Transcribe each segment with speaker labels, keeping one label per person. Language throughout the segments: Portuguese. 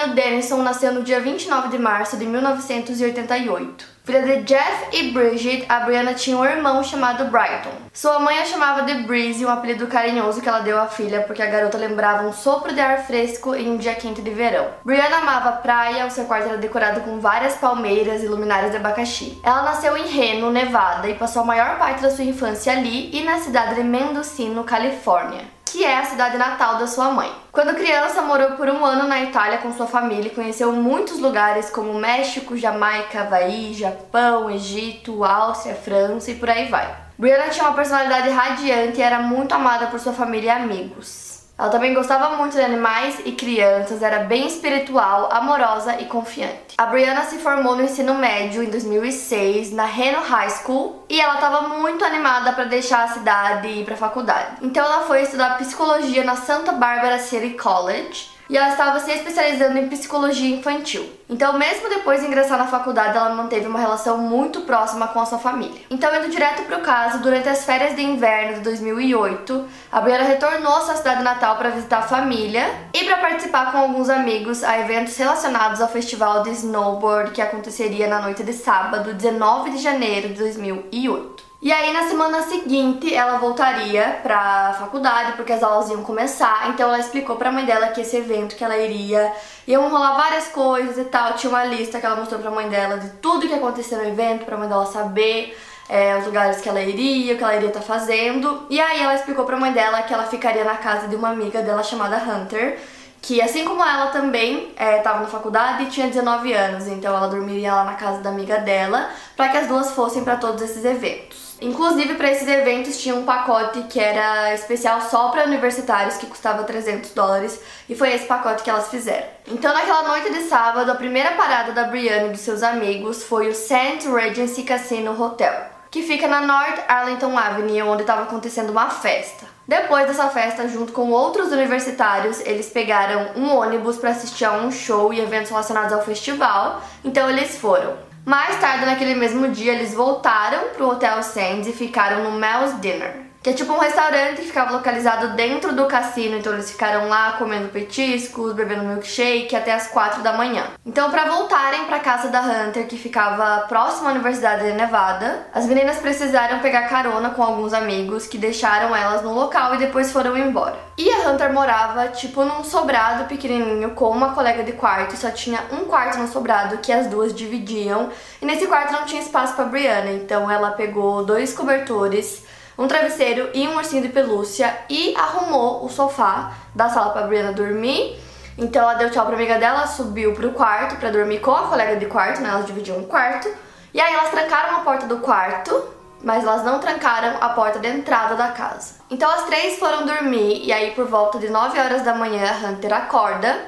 Speaker 1: Zunino Denison nasceu no dia 29 de março de 1988. Filha de Jeff e Bridget, a Brianna tinha um irmão chamado Brighton. Sua mãe a chamava de Breeze, um apelido carinhoso que ela deu à filha porque a garota lembrava um sopro de ar fresco em um dia quente de verão. Brianna amava a praia, o seu quarto era decorado com várias palmeiras e luminárias de abacaxi. Ela nasceu em Reno, Nevada, e passou a maior parte da sua infância ali e na cidade de Mendocino, Califórnia que é a cidade natal da sua mãe. Quando criança, morou por um ano na Itália com sua família e conheceu muitos lugares como México, Jamaica, Havaí, Japão, Egito, Áustria, França e por aí vai. Brianna tinha uma personalidade radiante e era muito amada por sua família e amigos. Ela também gostava muito de animais e crianças, era bem espiritual, amorosa e confiante. A Brianna se formou no ensino médio em 2006 na Reno High School e ela estava muito animada para deixar a cidade e ir para a faculdade. Então ela foi estudar psicologia na Santa Barbara City College e ela estava se especializando em psicologia infantil. Então, mesmo depois de ingressar na faculdade, ela manteve uma relação muito próxima com a sua família. Então, indo direto para o caso, durante as férias de inverno de 2008, a Brianna retornou à sua cidade natal para visitar a família e para participar com alguns amigos a eventos relacionados ao festival de snowboard que aconteceria na noite de sábado, 19 de janeiro de 2008. E aí na semana seguinte ela voltaria pra faculdade porque as aulas iam começar, então ela explicou pra mãe dela que esse evento que ela iria iam rolar várias coisas e tal, tinha uma lista que ela mostrou pra mãe dela de tudo que ia acontecer no evento, pra mãe dela saber é, os lugares que ela iria, o que ela iria estar tá fazendo. E aí ela explicou pra mãe dela que ela ficaria na casa de uma amiga dela chamada Hunter, que assim como ela também estava é, na faculdade e tinha 19 anos, então ela dormiria lá na casa da amiga dela, para que as duas fossem para todos esses eventos. Inclusive, para esses eventos tinha um pacote que era especial só para universitários, que custava 300 dólares, e foi esse pacote que elas fizeram. Então, naquela noite de sábado, a primeira parada da Brianna e dos seus amigos foi o St. Regency Casino Hotel, que fica na North Arlington Avenue, onde estava acontecendo uma festa. Depois dessa festa, junto com outros universitários, eles pegaram um ônibus para assistir a um show e eventos relacionados ao festival, então eles foram. Mais tarde naquele mesmo dia, eles voltaram pro Hotel Sands e ficaram no Mel's Dinner que é tipo um restaurante que ficava localizado dentro do cassino, então eles ficaram lá comendo petiscos, bebendo milkshake até as 4 da manhã. Então, para voltarem para casa da Hunter, que ficava próxima à Universidade de Nevada, as meninas precisaram pegar carona com alguns amigos que deixaram elas no local e depois foram embora. E a Hunter morava tipo num sobrado pequenininho com uma colega de quarto, só tinha um quarto no sobrado que as duas dividiam, e nesse quarto não tinha espaço para Brianna, então ela pegou dois cobertores um travesseiro e um ursinho de pelúcia e arrumou o sofá da sala para Brianna dormir. Então ela deu tchau pra amiga dela, subiu pro quarto para dormir com a colega de quarto, né? Elas dividiam um quarto. E aí elas trancaram a porta do quarto, mas elas não trancaram a porta de entrada da casa. Então as três foram dormir e aí por volta de 9 horas da manhã a Hunter acorda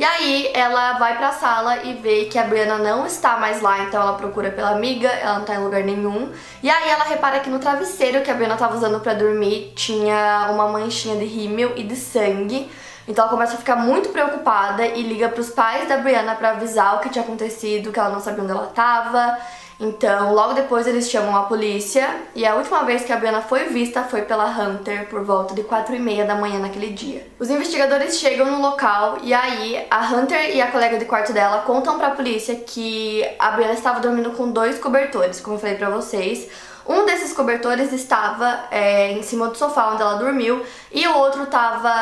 Speaker 1: e aí ela vai pra sala e vê que a Brianna não está mais lá, então ela procura pela amiga, ela não tá em lugar nenhum. E aí ela repara que no travesseiro que a Brianna tava usando para dormir tinha uma manchinha de rímel e de sangue. Então ela começa a ficar muito preocupada e liga pros pais da Brianna para avisar o que tinha acontecido, que ela não sabia onde ela tava. Então, logo depois eles chamam a polícia e a última vez que a Brianna foi vista foi pela Hunter por volta de 4 e meia da manhã naquele dia. Os investigadores chegam no local e aí a Hunter e a colega de quarto dela contam pra polícia que a Brianna estava dormindo com dois cobertores, como eu falei pra vocês. Um desses cobertores estava é, em cima do sofá onde ela dormiu e o outro estava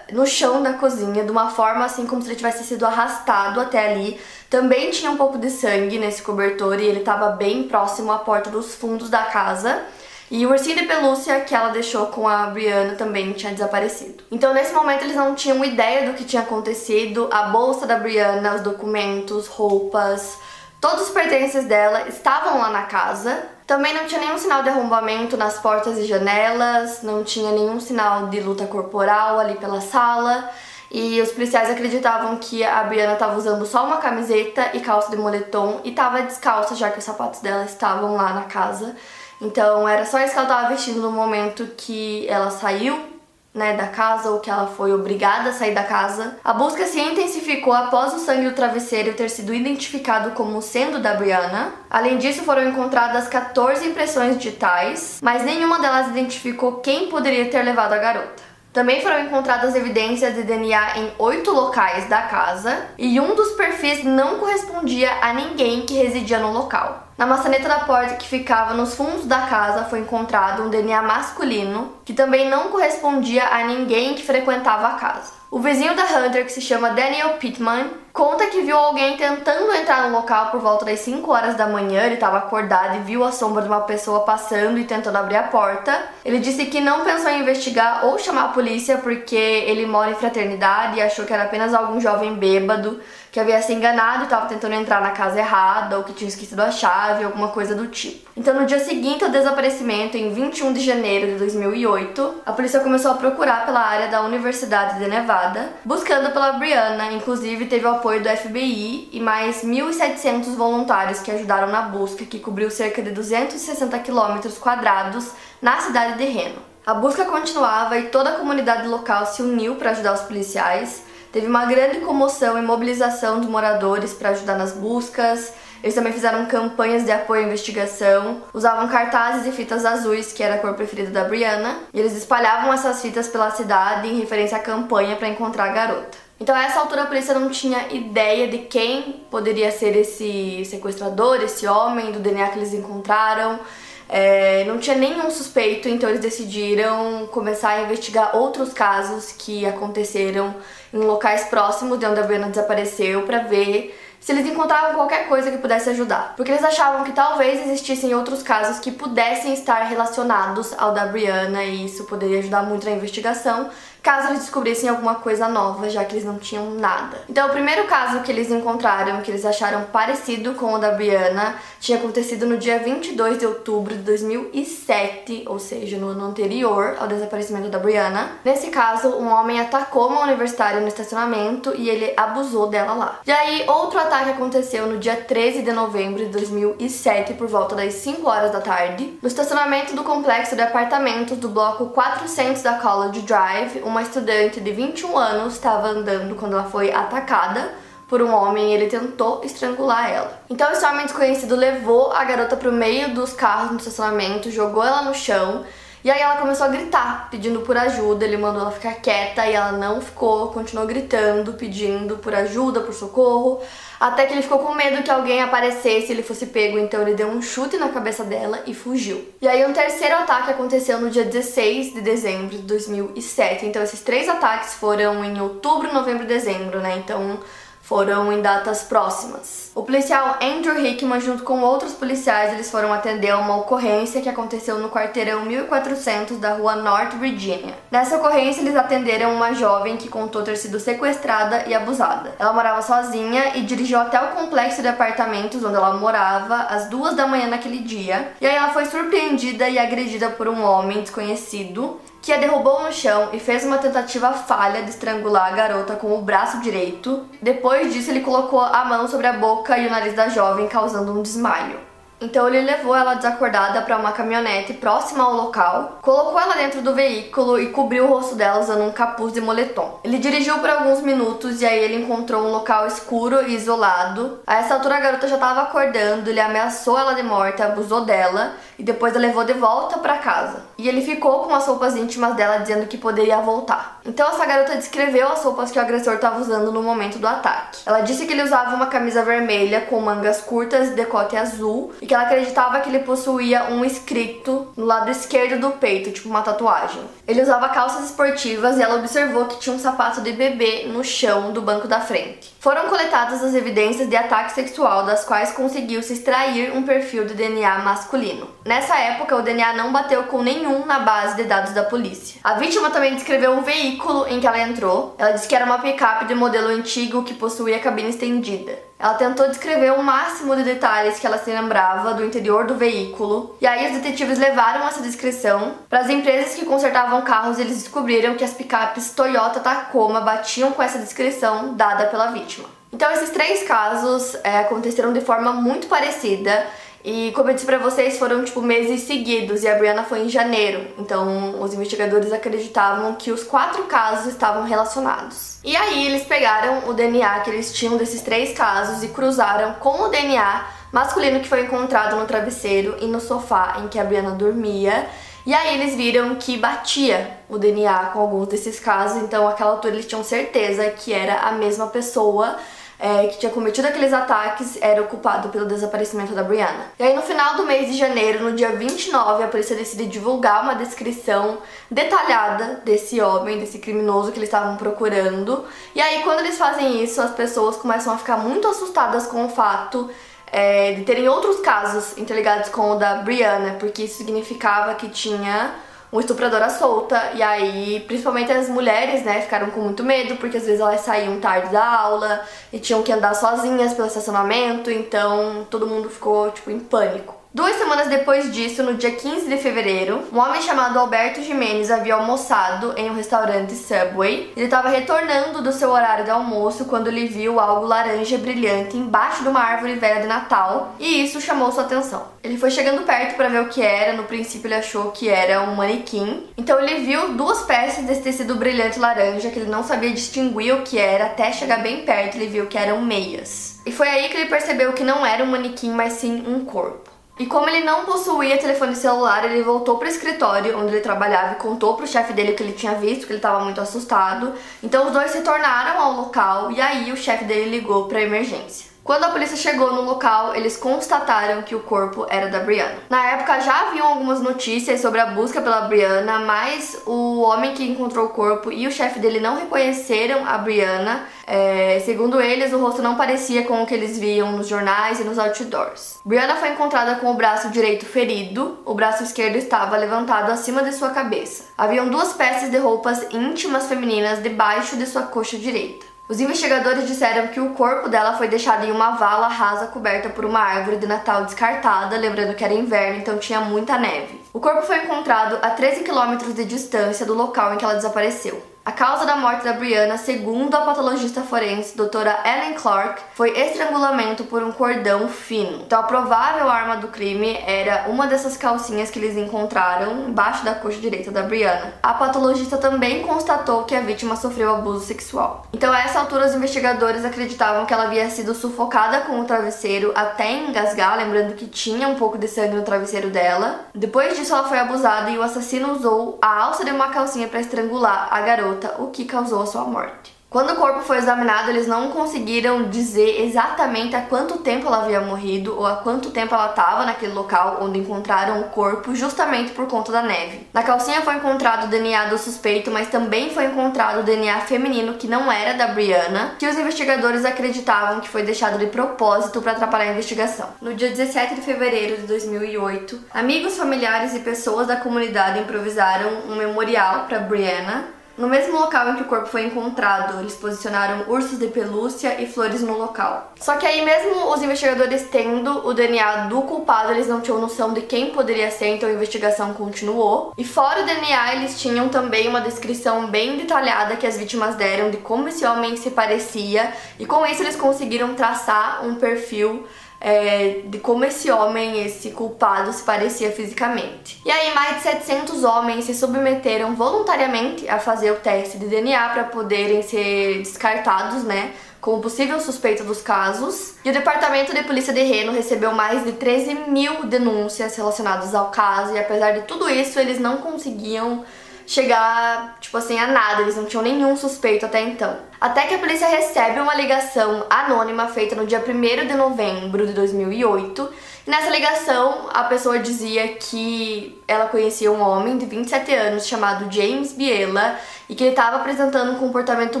Speaker 1: no chão da cozinha, de uma forma assim como se ele tivesse sido arrastado até ali. Também tinha um pouco de sangue nesse cobertor e ele estava bem próximo à porta dos fundos da casa. E o ursinho de pelúcia que ela deixou com a Brianna também tinha desaparecido. Então, nesse momento, eles não tinham ideia do que tinha acontecido. A bolsa da Brianna, os documentos, roupas, todos os pertences dela estavam lá na casa. Também não tinha nenhum sinal de arrombamento nas portas e janelas, não tinha nenhum sinal de luta corporal ali pela sala. E os policiais acreditavam que a Brianna estava usando só uma camiseta e calça de moletom e estava descalça, já que os sapatos dela estavam lá na casa. Então era só isso que ela estava vestindo no momento que ela saiu né, da casa ou que ela foi obrigada a sair da casa. A busca se intensificou após o sangue do travesseiro ter sido identificado como sendo da Brianna. Além disso, foram encontradas 14 impressões digitais, mas nenhuma delas identificou quem poderia ter levado a garota. Também foram encontradas evidências de DNA em oito locais da casa e um dos perfis não correspondia a ninguém que residia no local. Na maçaneta da porta que ficava nos fundos da casa foi encontrado um DNA masculino que também não correspondia a ninguém que frequentava a casa. O vizinho da Hunter, que se chama Daniel Pittman, conta que viu alguém tentando entrar no local por volta das 5 horas da manhã. Ele estava acordado e viu a sombra de uma pessoa passando e tentando abrir a porta. Ele disse que não pensou em investigar ou chamar a polícia porque ele mora em fraternidade e achou que era apenas algum jovem bêbado que havia se enganado e estava tentando entrar na casa errada ou que tinha esquecido a chave, alguma coisa do tipo. Então, no dia seguinte ao desaparecimento, em 21 de janeiro de 2008, a polícia começou a procurar pela área da Universidade de Nevada, buscando pela Brianna. Inclusive, teve o apoio do FBI e mais 1.700 voluntários que ajudaram na busca, que cobriu cerca de 260 quilômetros quadrados na cidade de Reno. A busca continuava e toda a comunidade local se uniu para ajudar os policiais. Teve uma grande comoção e mobilização de moradores para ajudar nas buscas. Eles também fizeram campanhas de apoio à investigação, usavam cartazes e fitas azuis, que era a cor preferida da Brianna, e eles espalhavam essas fitas pela cidade em referência à campanha para encontrar a garota. Então, a essa altura, a polícia não tinha ideia de quem poderia ser esse sequestrador, esse homem, do DNA que eles encontraram. É, não tinha nenhum suspeito, então eles decidiram começar a investigar outros casos que aconteceram em locais próximos de onde a Brianna desapareceu para ver se eles encontravam qualquer coisa que pudesse ajudar. Porque eles achavam que talvez existissem outros casos que pudessem estar relacionados ao da Brianna e isso poderia ajudar muito na investigação caso eles descobrissem alguma coisa nova, já que eles não tinham nada. Então, o primeiro caso que eles encontraram, que eles acharam parecido com o da Brianna, tinha acontecido no dia 22 de outubro de 2007, ou seja, no ano anterior ao desaparecimento da Brianna. Nesse caso, um homem atacou uma universitária no estacionamento e ele abusou dela lá. E aí, outro ataque aconteceu no dia 13 de novembro de 2007, por volta das 5 horas da tarde, no estacionamento do complexo de apartamentos do bloco 400 da College Drive, uma estudante de 21 anos estava andando quando ela foi atacada por um homem e ele tentou estrangular ela. Então esse homem desconhecido levou a garota para o meio dos carros no estacionamento, jogou ela no chão e aí ela começou a gritar, pedindo por ajuda. Ele mandou ela ficar quieta e ela não ficou, continuou gritando, pedindo por ajuda, por socorro, até que ele ficou com medo que alguém aparecesse e ele fosse pego, então ele deu um chute na cabeça dela e fugiu. E aí um terceiro ataque aconteceu no dia 16 de dezembro de 2007. Então esses três ataques foram em outubro, novembro e dezembro, né? Então foram em datas próximas. O policial Andrew Hickman, junto com outros policiais, eles foram atender uma ocorrência que aconteceu no quarteirão 1400 da rua North Virginia. Nessa ocorrência, eles atenderam uma jovem que contou ter sido sequestrada e abusada. Ela morava sozinha e dirigiu até o complexo de apartamentos onde ela morava às duas da manhã naquele dia. E aí ela foi surpreendida e agredida por um homem desconhecido que a derrubou no chão e fez uma tentativa falha de estrangular a garota com o braço direito. Depois disso, ele colocou a mão sobre a boca e o nariz da jovem, causando um desmaio. Então ele levou ela desacordada para uma caminhonete próxima ao local, colocou ela dentro do veículo e cobriu o rosto dela usando um capuz de moletom. Ele dirigiu por alguns minutos e aí ele encontrou um local escuro e isolado. A essa altura a garota já estava acordando, ele ameaçou ela de morte, abusou dela e depois a levou de volta para casa. E ele ficou com as roupas íntimas dela dizendo que poderia voltar. Então essa garota descreveu as roupas que o agressor estava usando no momento do ataque. Ela disse que ele usava uma camisa vermelha com mangas curtas e decote azul e que ela acreditava que ele possuía um escrito no lado esquerdo do peito, tipo uma tatuagem. Ele usava calças esportivas e ela observou que tinha um sapato de bebê no chão do banco da frente. Foram coletadas as evidências de ataque sexual, das quais conseguiu se extrair um perfil de DNA masculino. Nessa época, o DNA não bateu com nenhum na base de dados da polícia. A vítima também descreveu o veículo em que ela entrou. Ela disse que era uma picape de modelo antigo que possuía cabine estendida. Ela tentou descrever o máximo de detalhes que ela se lembrava do interior do veículo, e aí os detetives levaram essa descrição para as empresas que consertavam carros. Eles descobriram que as picapes Toyota Tacoma batiam com essa descrição dada pela vítima. Então esses três casos é, aconteceram de forma muito parecida e como eu disse pra vocês, foram tipo meses seguidos e a Brianna foi em janeiro. Então os investigadores acreditavam que os quatro casos estavam relacionados. E aí eles pegaram o DNA que eles tinham desses três casos e cruzaram com o DNA masculino que foi encontrado no travesseiro e no sofá em que a Brianna dormia. E aí eles viram que batia o DNA com alguns desses casos, então àquela altura eles tinham certeza que era a mesma pessoa é, que tinha cometido aqueles ataques era o culpado pelo desaparecimento da Brianna. E aí no final do mês de janeiro, no dia 29, a polícia decide divulgar uma descrição detalhada desse homem, desse criminoso que eles estavam procurando. E aí quando eles fazem isso, as pessoas começam a ficar muito assustadas com o fato é, de terem outros casos interligados com o da Brianna, porque isso significava que tinha uma estupradora solta, e aí, principalmente as mulheres, né, ficaram com muito medo, porque às vezes elas saíam tarde da aula e tinham que andar sozinhas pelo estacionamento, então todo mundo ficou, tipo, em pânico. Duas semanas depois disso, no dia 15 de fevereiro, um homem chamado Alberto Jimenez havia almoçado em um restaurante Subway. Ele estava retornando do seu horário de almoço quando ele viu algo laranja brilhante embaixo de uma árvore velha de Natal e isso chamou sua atenção. Ele foi chegando perto para ver o que era, no princípio ele achou que era um manequim. Então ele viu duas peças desse tecido brilhante laranja que ele não sabia distinguir o que era, até chegar bem perto ele viu que eram meias. E foi aí que ele percebeu que não era um manequim, mas sim um corpo. E como ele não possuía telefone celular, ele voltou para o escritório onde ele trabalhava e contou para o chefe dele o que ele tinha visto, que ele estava muito assustado. Então os dois retornaram ao local e aí o chefe dele ligou para emergência. Quando a polícia chegou no local, eles constataram que o corpo era da Brianna. Na época já haviam algumas notícias sobre a busca pela Brianna, mas o homem que encontrou o corpo e o chefe dele não reconheceram a Brianna. É, segundo eles, o rosto não parecia com o que eles viam nos jornais e nos outdoors. Brianna foi encontrada com o braço direito ferido, o braço esquerdo estava levantado acima de sua cabeça. Haviam duas peças de roupas íntimas femininas debaixo de sua coxa direita. Os investigadores disseram que o corpo dela foi deixado em uma vala rasa coberta por uma árvore de Natal descartada, lembrando que era inverno, então tinha muita neve. O corpo foi encontrado a 13 quilômetros de distância do local em que ela desapareceu. A causa da morte da Brianna, segundo a patologista forense doutora Ellen Clark, foi estrangulamento por um cordão fino. Então, a provável arma do crime era uma dessas calcinhas que eles encontraram embaixo da coxa direita da Brianna. A patologista também constatou que a vítima sofreu abuso sexual. Então, a essa altura, os investigadores acreditavam que ela havia sido sufocada com o travesseiro até engasgar, lembrando que tinha um pouco de sangue no travesseiro dela. Depois disso, ela foi abusada e o assassino usou a alça de uma calcinha para estrangular a garota garota, o que causou a sua morte. Quando o corpo foi examinado, eles não conseguiram dizer exatamente há quanto tempo ela havia morrido ou há quanto tempo ela estava naquele local onde encontraram o corpo, justamente por conta da neve. Na calcinha foi encontrado o DNA do suspeito, mas também foi encontrado o DNA feminino que não era da Brianna, que os investigadores acreditavam que foi deixado de propósito para atrapalhar a investigação. No dia 17 de fevereiro de 2008, amigos, familiares e pessoas da comunidade improvisaram um memorial para Brianna no mesmo local em que o corpo foi encontrado, eles posicionaram ursos de pelúcia e flores no local. Só que aí, mesmo os investigadores tendo o DNA do culpado, eles não tinham noção de quem poderia ser, então a investigação continuou. E fora o DNA, eles tinham também uma descrição bem detalhada que as vítimas deram de como esse homem se parecia, e com isso eles conseguiram traçar um perfil é, de como esse homem, esse culpado, se parecia fisicamente. E aí, mais de 700 homens se submeteram voluntariamente a fazer o teste de DNA para poderem ser descartados, né? Como possível suspeito dos casos, e o Departamento de Polícia de Reno recebeu mais de 13 mil denúncias relacionadas ao caso, e apesar de tudo isso, eles não conseguiam chegar, tipo assim, a nada, eles não tinham nenhum suspeito até então. Até que a polícia recebe uma ligação anônima feita no dia 1 de novembro de 2008. Nessa ligação, a pessoa dizia que ela conhecia um homem de 27 anos chamado James Biela e que ele estava apresentando um comportamento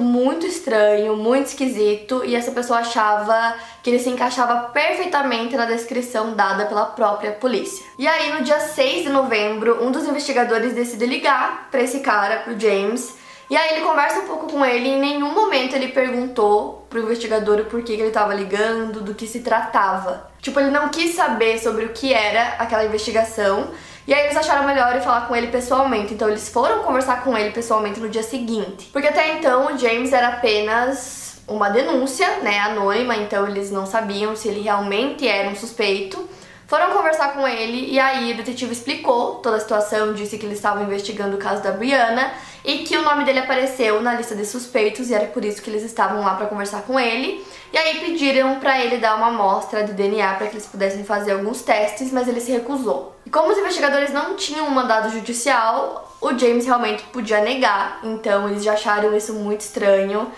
Speaker 1: muito estranho, muito esquisito, e essa pessoa achava que ele se encaixava perfeitamente na descrição dada pela própria polícia. E aí, no dia 6 de novembro, um dos investigadores decide ligar para esse cara, pro James, e aí ele conversa um pouco com ele e em nenhum momento ele perguntou pro investigador o porquê que ele estava ligando, do que se tratava. Tipo, ele não quis saber sobre o que era aquela investigação. E aí eles acharam melhor ir falar com ele pessoalmente. Então eles foram conversar com ele pessoalmente no dia seguinte. Porque até então o James era apenas uma denúncia, né, anônima, então eles não sabiam se ele realmente era um suspeito. Foram conversar com ele e aí o detetive explicou toda a situação, disse que eles estavam investigando o caso da Brianna e que o nome dele apareceu na lista de suspeitos e era por isso que eles estavam lá para conversar com ele. E aí pediram para ele dar uma amostra de DNA para que eles pudessem fazer alguns testes, mas ele se recusou. E como os investigadores não tinham um mandado judicial, o James realmente podia negar, então eles já acharam isso muito estranho.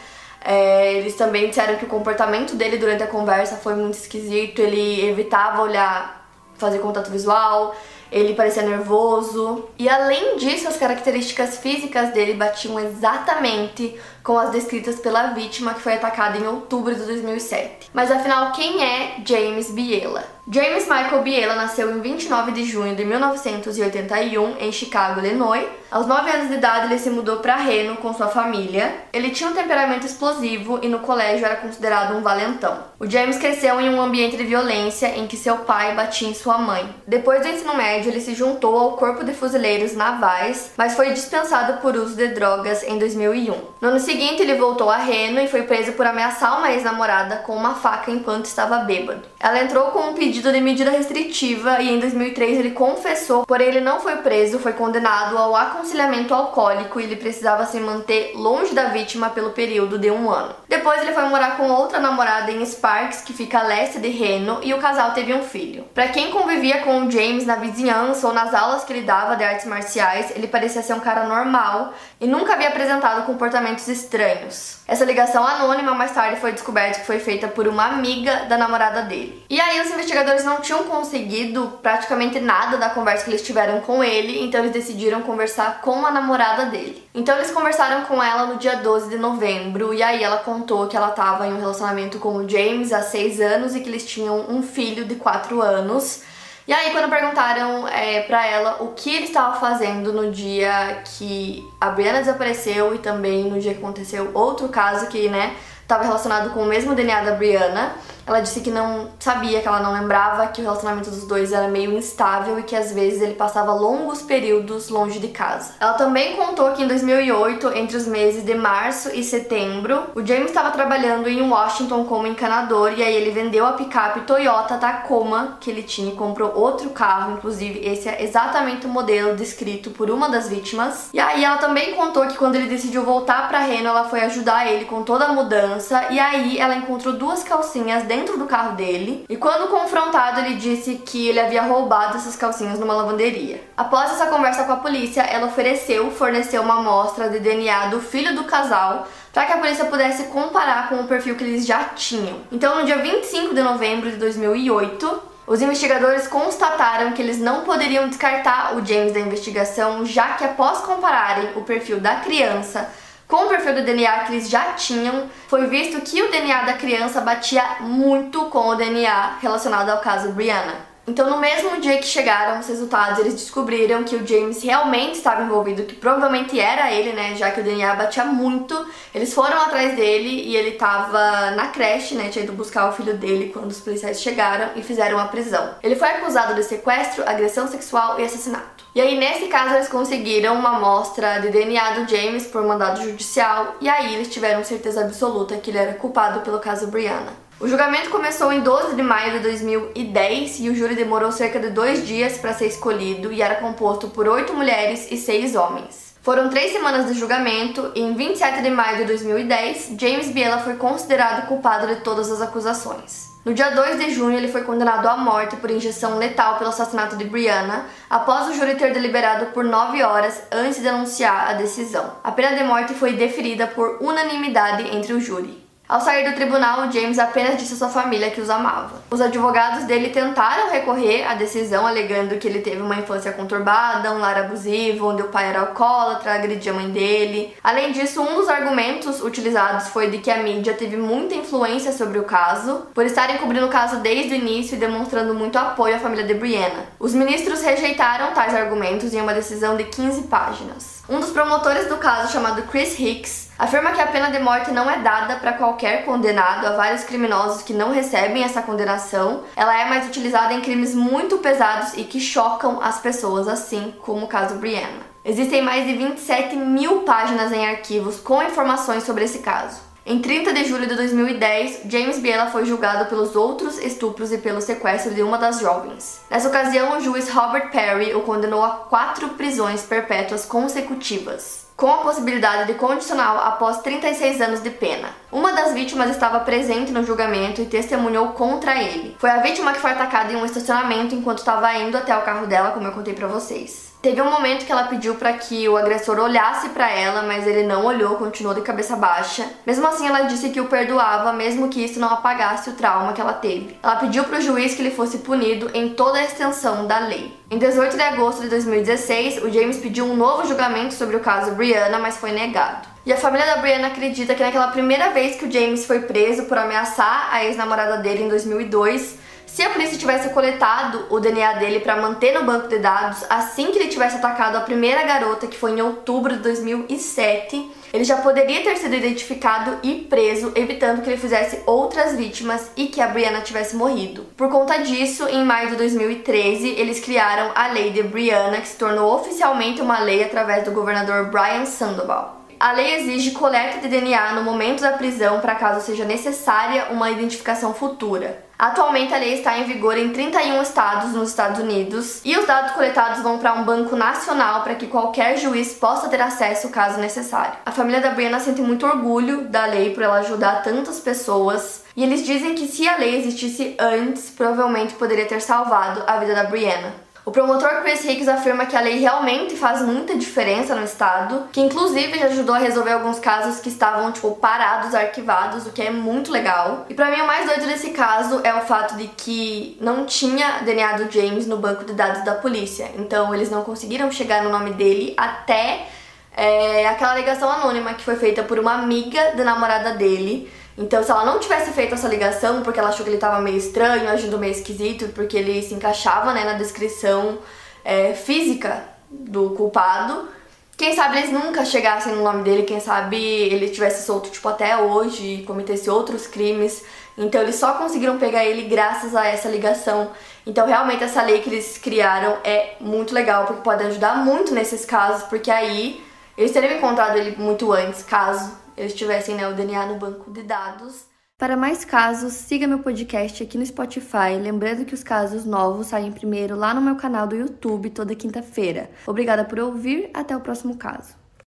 Speaker 1: É, eles também disseram que o comportamento dele durante a conversa foi muito esquisito, ele evitava olhar fazer contato visual, ele parecia nervoso. E além disso, as características físicas dele batiam exatamente com as descritas pela vítima que foi atacada em outubro de 2007. Mas afinal, quem é James Biela? James Michael Biela nasceu em 29 de junho de 1981 em Chicago, Illinois. Aos 9 anos de idade, ele se mudou para Reno com sua família. Ele tinha um temperamento explosivo e no colégio era considerado um valentão. O James cresceu em um ambiente de violência em que seu pai batia em sua mãe. Depois do ensino médio, ele se juntou ao Corpo de Fuzileiros Navais, mas foi dispensado por uso de drogas em 2001. No ano seguinte, ele voltou a Reno e foi preso por ameaçar uma ex-namorada com uma faca enquanto estava bêbado. Ela entrou com um pedido de medida restritiva e em 2003 ele confessou, porém ele não foi preso, foi condenado ao aconselhamento alcoólico e ele precisava se manter longe da vítima pelo período de um ano. Depois ele foi morar com outra namorada em Sparks, que fica a leste de Reno, e o casal teve um filho. Para quem convivia com o James na vizinhança ou nas aulas que ele dava de artes marciais, ele parecia ser um cara normal e nunca havia apresentado comportamentos estranhos. Essa ligação anônima mais tarde foi descoberta que foi feita por uma amiga da namorada dele. E aí os investigadores não tinham conseguido praticamente nada da conversa que eles tiveram com ele, então eles decidiram conversar com a namorada dele. Então eles conversaram com ela no dia 12 de novembro e aí ela contou que ela estava em um relacionamento com o James há 6 anos e que eles tinham um filho de 4 anos. E aí, quando perguntaram é, pra ela o que ele estava fazendo no dia que a Brianna desapareceu e também no dia que aconteceu outro caso que, né, estava relacionado com o mesmo DNA da Brianna, ela disse que não sabia, que ela não lembrava, que o relacionamento dos dois era meio instável e que às vezes ele passava longos períodos longe de casa. Ela também contou que em 2008, entre os meses de março e setembro, o James estava trabalhando em Washington como encanador e aí ele vendeu a picape Toyota Tacoma que ele tinha e comprou outro carro, inclusive esse é exatamente o modelo descrito por uma das vítimas. E aí ela também contou que quando ele decidiu voltar para Reno, ela foi ajudar ele com toda a mudança e aí ela encontrou duas calcinhas dentro dentro do carro dele e quando confrontado ele disse que ele havia roubado essas calcinhas numa lavanderia. Após essa conversa com a polícia, ela ofereceu fornecer uma amostra de DNA do filho do casal para que a polícia pudesse comparar com o perfil que eles já tinham. Então, no dia 25 de novembro de 2008, os investigadores constataram que eles não poderiam descartar o James da investigação, já que após compararem o perfil da criança com o perfil do DNA que eles já tinham, foi visto que o DNA da criança batia muito com o DNA relacionado ao caso Brianna. Então, no mesmo dia que chegaram os resultados, eles descobriram que o James realmente estava envolvido, que provavelmente era ele, né? Já que o DNA batia muito. Eles foram atrás dele e ele estava na creche, né? Tinha ido buscar o filho dele quando os policiais chegaram e fizeram a prisão. Ele foi acusado de sequestro, agressão sexual e assassinato. E aí, nesse caso, eles conseguiram uma amostra de DNA do James por mandado judicial, e aí eles tiveram certeza absoluta que ele era culpado pelo caso Brianna. O julgamento começou em 12 de maio de 2010 e o júri demorou cerca de dois dias para ser escolhido e era composto por oito mulheres e seis homens. Foram três semanas de julgamento e em 27 de maio de 2010, James Biela foi considerado culpado de todas as acusações. No dia 2 de junho, ele foi condenado à morte por injeção letal pelo assassinato de Brianna, após o júri ter deliberado por nove horas antes de anunciar a decisão. A pena de morte foi deferida por unanimidade entre o júri. Ao sair do tribunal, James apenas disse à sua família que os amava. Os advogados dele tentaram recorrer à decisão, alegando que ele teve uma infância conturbada, um lar abusivo, onde o pai era alcoólatra, agredia a mãe dele. Além disso, um dos argumentos utilizados foi de que a mídia teve muita influência sobre o caso, por estarem cobrindo o caso desde o início e demonstrando muito apoio à família de Brianna. Os ministros rejeitaram tais argumentos em uma decisão de 15 páginas. Um dos promotores do caso, chamado Chris Hicks, afirma que a pena de morte não é dada para qualquer condenado, há vários criminosos que não recebem essa condenação. Ela é mais utilizada em crimes muito pesados e que chocam as pessoas, assim como o caso Brianna. Existem mais de 27 mil páginas em arquivos com informações sobre esse caso. Em 30 de julho de 2010, James Biela foi julgado pelos outros estupros e pelo sequestro de uma das jovens. Nessa ocasião, o juiz Robert Perry o condenou a quatro prisões perpétuas consecutivas com a possibilidade de condicional após 36 anos de pena. Uma das vítimas estava presente no julgamento e testemunhou contra ele. Foi a vítima que foi atacada em um estacionamento enquanto estava indo até o carro dela, como eu contei para vocês. Teve um momento que ela pediu para que o agressor olhasse para ela, mas ele não olhou, continuou de cabeça baixa. Mesmo assim, ela disse que o perdoava, mesmo que isso não apagasse o trauma que ela teve. Ela pediu para o juiz que ele fosse punido em toda a extensão da lei. Em 18 de agosto de 2016, o James pediu um novo julgamento sobre o caso Brianna, mas foi negado. E a família da Brianna acredita que naquela primeira vez que o James foi preso por ameaçar a ex-namorada dele em 2002, se a polícia tivesse coletado o DNA dele para manter no banco de dados assim que ele tivesse atacado a primeira garota, que foi em outubro de 2007, ele já poderia ter sido identificado e preso, evitando que ele fizesse outras vítimas e que a Brianna tivesse morrido. Por conta disso, em maio de 2013, eles criaram a Lei de Brianna, que se tornou oficialmente uma lei através do governador Brian Sandoval. A lei exige coleta de DNA no momento da prisão para caso seja necessária uma identificação futura. Atualmente a lei está em vigor em 31 estados nos Estados Unidos e os dados coletados vão para um banco nacional para que qualquer juiz possa ter acesso caso necessário. A família da Brianna sente muito orgulho da lei por ela ajudar tantas pessoas e eles dizem que se a lei existisse antes, provavelmente poderia ter salvado a vida da Brianna. O promotor Chris Hicks afirma que a lei realmente faz muita diferença no estado, que inclusive já ajudou a resolver alguns casos que estavam tipo parados, arquivados, o que é muito legal. E para mim o mais doido desse caso é o fato de que não tinha DNA do James no banco de dados da polícia. Então eles não conseguiram chegar no nome dele até é, aquela ligação anônima que foi feita por uma amiga da namorada dele então, se ela não tivesse feito essa ligação, porque ela achou que ele tava meio estranho, agindo meio esquisito, porque ele se encaixava né, na descrição é, física do culpado, quem sabe eles nunca chegassem no nome dele, quem sabe ele tivesse solto tipo até hoje e cometesse outros crimes. Então eles só conseguiram pegar ele graças a essa ligação. Então realmente essa lei que eles criaram é muito legal, porque pode ajudar muito nesses casos, porque aí eles teriam encontrado ele muito antes, caso eles tivessem né, o DNA no banco de dados. Para mais casos, siga meu podcast aqui no Spotify. Lembrando que os casos novos saem primeiro lá no meu canal do YouTube toda quinta-feira. Obrigada por ouvir, até o próximo caso.